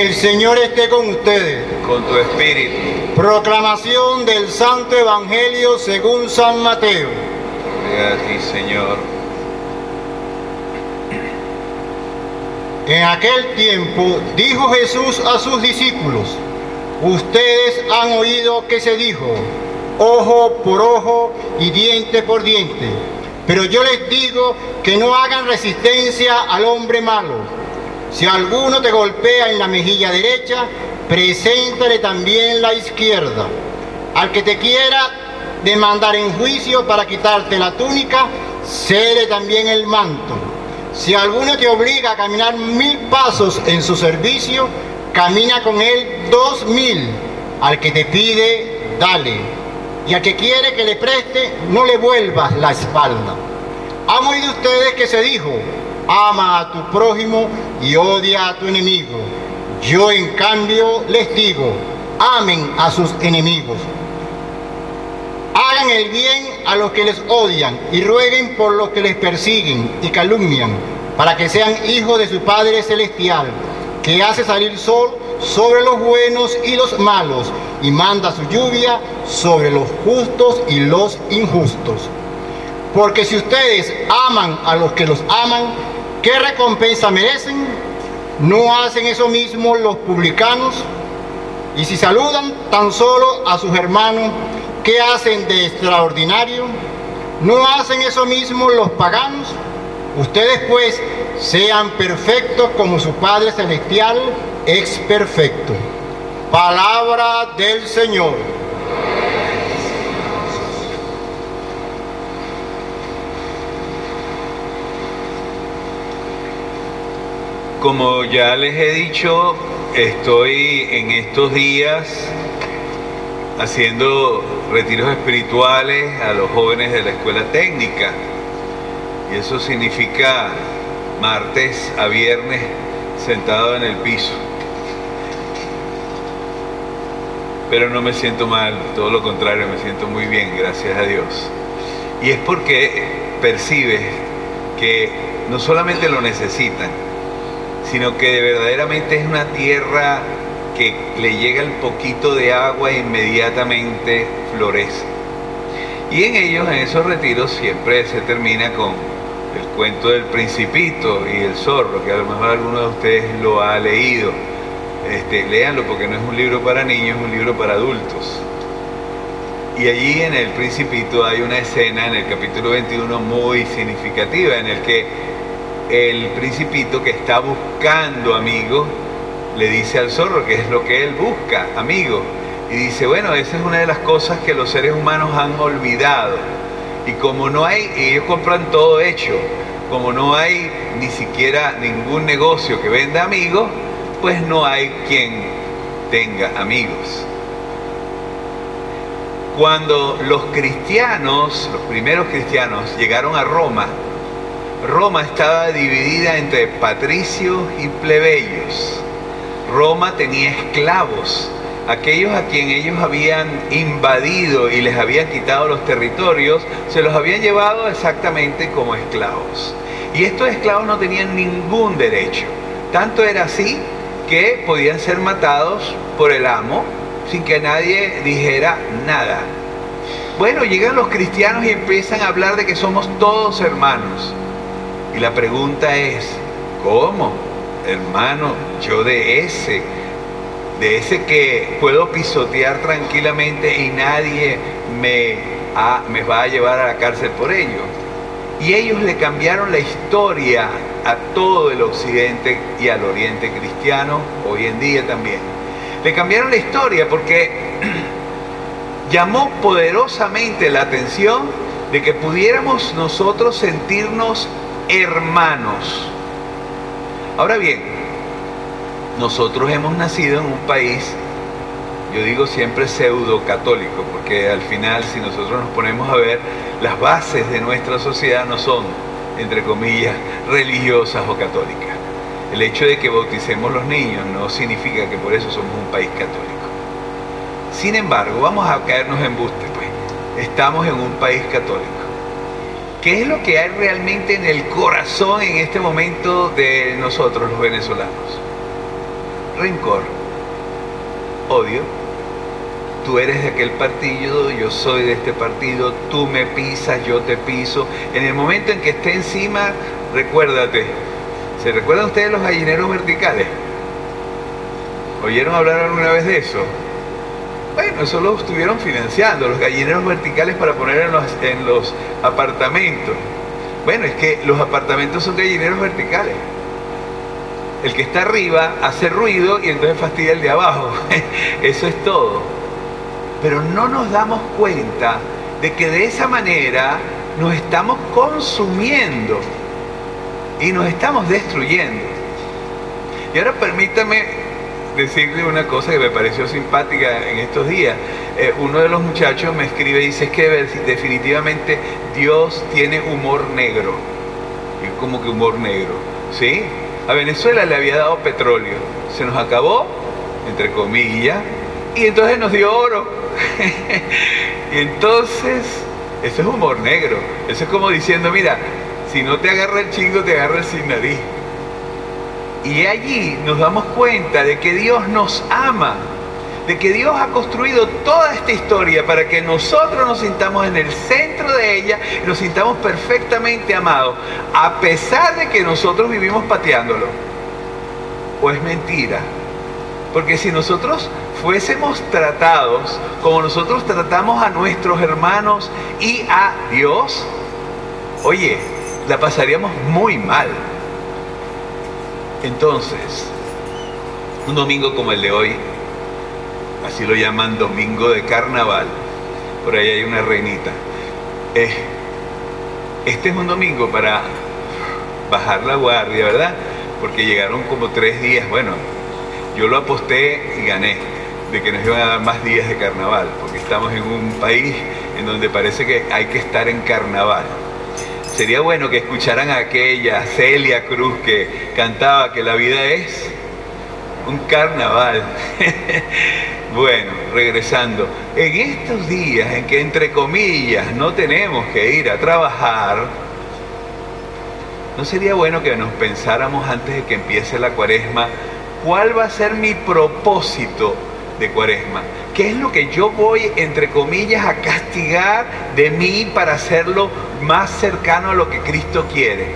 El Señor esté con ustedes. con tu espíritu. Proclamación del Santo Evangelio según San Mateo. Gloria a ti, Señor. En aquel tiempo dijo Jesús a sus discípulos, ustedes han oído que se dijo, ojo por ojo y diente por diente, pero yo les digo que no hagan resistencia al hombre malo. Si alguno te golpea en la mejilla derecha, preséntale también la izquierda. Al que te quiera demandar en juicio para quitarte la túnica, cede también el manto. Si alguno te obliga a caminar mil pasos en su servicio, camina con él dos mil. Al que te pide, dale. Y al que quiere que le preste, no le vuelvas la espalda. ¿Han oído ustedes que se dijo, ama a tu prójimo y odia a tu enemigo? Yo en cambio les digo, amen a sus enemigos. Hagan el bien a los que les odian y rueguen por los que les persiguen y calumnian, para que sean hijos de su Padre Celestial, que hace salir sol sobre los buenos y los malos, y manda su lluvia sobre los justos y los injustos. Porque si ustedes aman a los que los aman, ¿qué recompensa merecen? ¿No hacen eso mismo los publicanos? Y si saludan tan solo a sus hermanos, ¿qué hacen de extraordinario? ¿No hacen eso mismo los paganos? Ustedes pues sean perfectos como su Padre Celestial es perfecto. Palabra del Señor. Como ya les he dicho, estoy en estos días haciendo retiros espirituales a los jóvenes de la escuela técnica. Y eso significa martes a viernes sentado en el piso. Pero no me siento mal, todo lo contrario, me siento muy bien, gracias a Dios. Y es porque percibes que no solamente lo necesitan, sino que verdaderamente es una tierra que le llega el poquito de agua e inmediatamente florece. Y en ellos, en esos retiros, siempre se termina con el cuento del principito y el zorro, que a lo mejor alguno de ustedes lo ha leído. Este, léanlo porque no es un libro para niños, es un libro para adultos. Y allí en el principito hay una escena en el capítulo 21 muy significativa en el que el principito que está buscando amigos le dice al zorro que es lo que él busca, amigos. Y dice, bueno, esa es una de las cosas que los seres humanos han olvidado. Y como no hay, ellos compran todo hecho, como no hay ni siquiera ningún negocio que venda amigos, pues no hay quien tenga amigos. Cuando los cristianos, los primeros cristianos, llegaron a Roma, Roma estaba dividida entre patricios y plebeyos. Roma tenía esclavos, aquellos a quien ellos habían invadido y les habían quitado los territorios, se los habían llevado exactamente como esclavos. Y estos esclavos no tenían ningún derecho. Tanto era así que podían ser matados por el amo sin que nadie dijera nada. Bueno, llegan los cristianos y empiezan a hablar de que somos todos hermanos. Y la pregunta es, ¿cómo? Hermano, yo de ese, de ese que puedo pisotear tranquilamente y nadie me, me va a llevar a la cárcel por ello. Y ellos le cambiaron la historia a todo el occidente y al oriente cristiano, hoy en día también. Le cambiaron la historia porque llamó poderosamente la atención de que pudiéramos nosotros sentirnos hermanos. Ahora bien, nosotros hemos nacido en un país, yo digo siempre pseudo católico, porque al final si nosotros nos ponemos a ver, las bases de nuestra sociedad no son, entre comillas, religiosas o católicas. El hecho de que bauticemos los niños no significa que por eso somos un país católico. Sin embargo, vamos a caernos en buste, pues. Estamos en un país católico. ¿Qué es lo que hay realmente en el corazón en este momento de nosotros los venezolanos? Rencor, odio. Tú eres de aquel partido, yo soy de este partido, tú me pisas, yo te piso. En el momento en que esté encima, recuérdate. ¿Se recuerdan ustedes los gallineros verticales? ¿Oyeron hablar alguna vez de eso? Bueno, eso lo estuvieron financiando, los gallineros verticales para poner en los, en los apartamentos. Bueno, es que los apartamentos son gallineros verticales. El que está arriba hace ruido y entonces fastidia el de abajo. Eso es todo. Pero no nos damos cuenta de que de esa manera nos estamos consumiendo y nos estamos destruyendo. Y ahora permítame decirle una cosa que me pareció simpática en estos días. Eh, uno de los muchachos me escribe y dice es que definitivamente Dios tiene humor negro. Y como que humor negro, ¿sí? A Venezuela le había dado petróleo, se nos acabó, entre comillas, y entonces nos dio oro. y entonces, eso es humor negro. Eso es como diciendo, mira, si no te agarra el chingo, te agarra el sin nariz. Y allí nos damos cuenta de que Dios nos ama, de que Dios ha construido toda esta historia para que nosotros nos sintamos en el centro de ella y nos sintamos perfectamente amados, a pesar de que nosotros vivimos pateándolo. ¿O es mentira? Porque si nosotros fuésemos tratados como nosotros tratamos a nuestros hermanos y a Dios, oye, la pasaríamos muy mal. Entonces, un domingo como el de hoy, así lo llaman domingo de carnaval, por ahí hay una reinita. Eh, este es un domingo para bajar la guardia, ¿verdad? Porque llegaron como tres días, bueno, yo lo aposté y gané, de que nos iban a dar más días de carnaval, porque estamos en un país en donde parece que hay que estar en carnaval. Sería bueno que escucharan a aquella Celia Cruz que cantaba que la vida es un carnaval. bueno, regresando, en estos días en que entre comillas no tenemos que ir a trabajar, ¿no sería bueno que nos pensáramos antes de que empiece la cuaresma cuál va a ser mi propósito de cuaresma? ¿Qué es lo que yo voy, entre comillas, a castigar de mí para hacerlo más cercano a lo que Cristo quiere?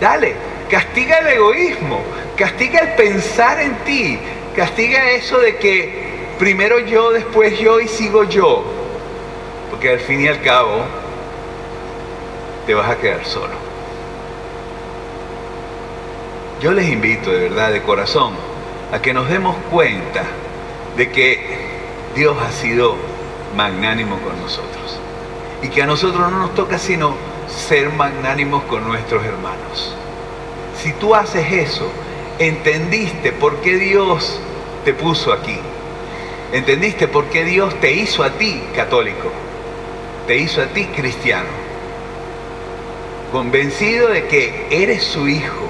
Dale, castiga el egoísmo, castiga el pensar en ti, castiga eso de que primero yo, después yo y sigo yo. Porque al fin y al cabo te vas a quedar solo. Yo les invito de verdad, de corazón, a que nos demos cuenta de que Dios ha sido magnánimo con nosotros. Y que a nosotros no nos toca sino ser magnánimos con nuestros hermanos. Si tú haces eso, entendiste por qué Dios te puso aquí. Entendiste por qué Dios te hizo a ti católico. Te hizo a ti cristiano. convencido de que eres su hijo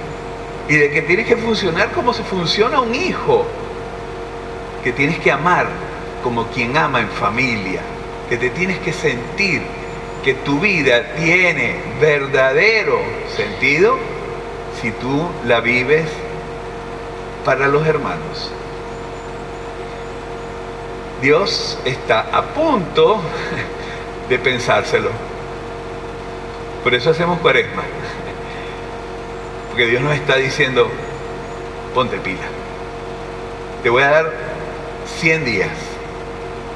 y de que tienes que funcionar como se funciona un hijo, que tienes que amar como quien ama en familia, que te tienes que sentir que tu vida tiene verdadero sentido si tú la vives para los hermanos. Dios está a punto de pensárselo. Por eso hacemos cuaresma. Porque Dios nos está diciendo, ponte pila. Te voy a dar 100 días,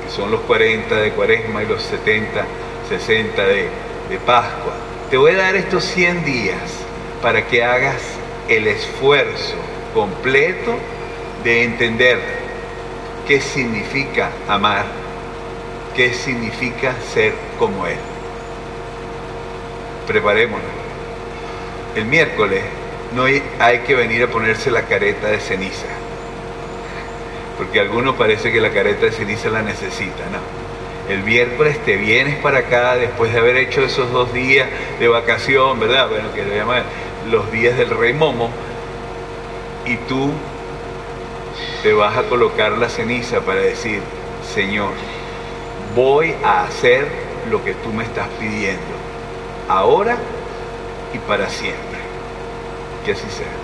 que son los 40 de cuaresma y los 70, 60 de, de Pascua. Te voy a dar estos 100 días para que hagas el esfuerzo completo de entender qué significa amar, qué significa ser como Él. Preparémonos. El miércoles no hay, hay que venir a ponerse la careta de ceniza, porque algunos parece que la careta de ceniza la necesita, ¿no? El miércoles te vienes para acá después de haber hecho esos dos días de vacación, ¿verdad? Bueno, que le llaman los días del rey Momo, y tú te vas a colocar la ceniza para decir, Señor, voy a hacer lo que tú me estás pidiendo, ahora y para siempre. Que así sea.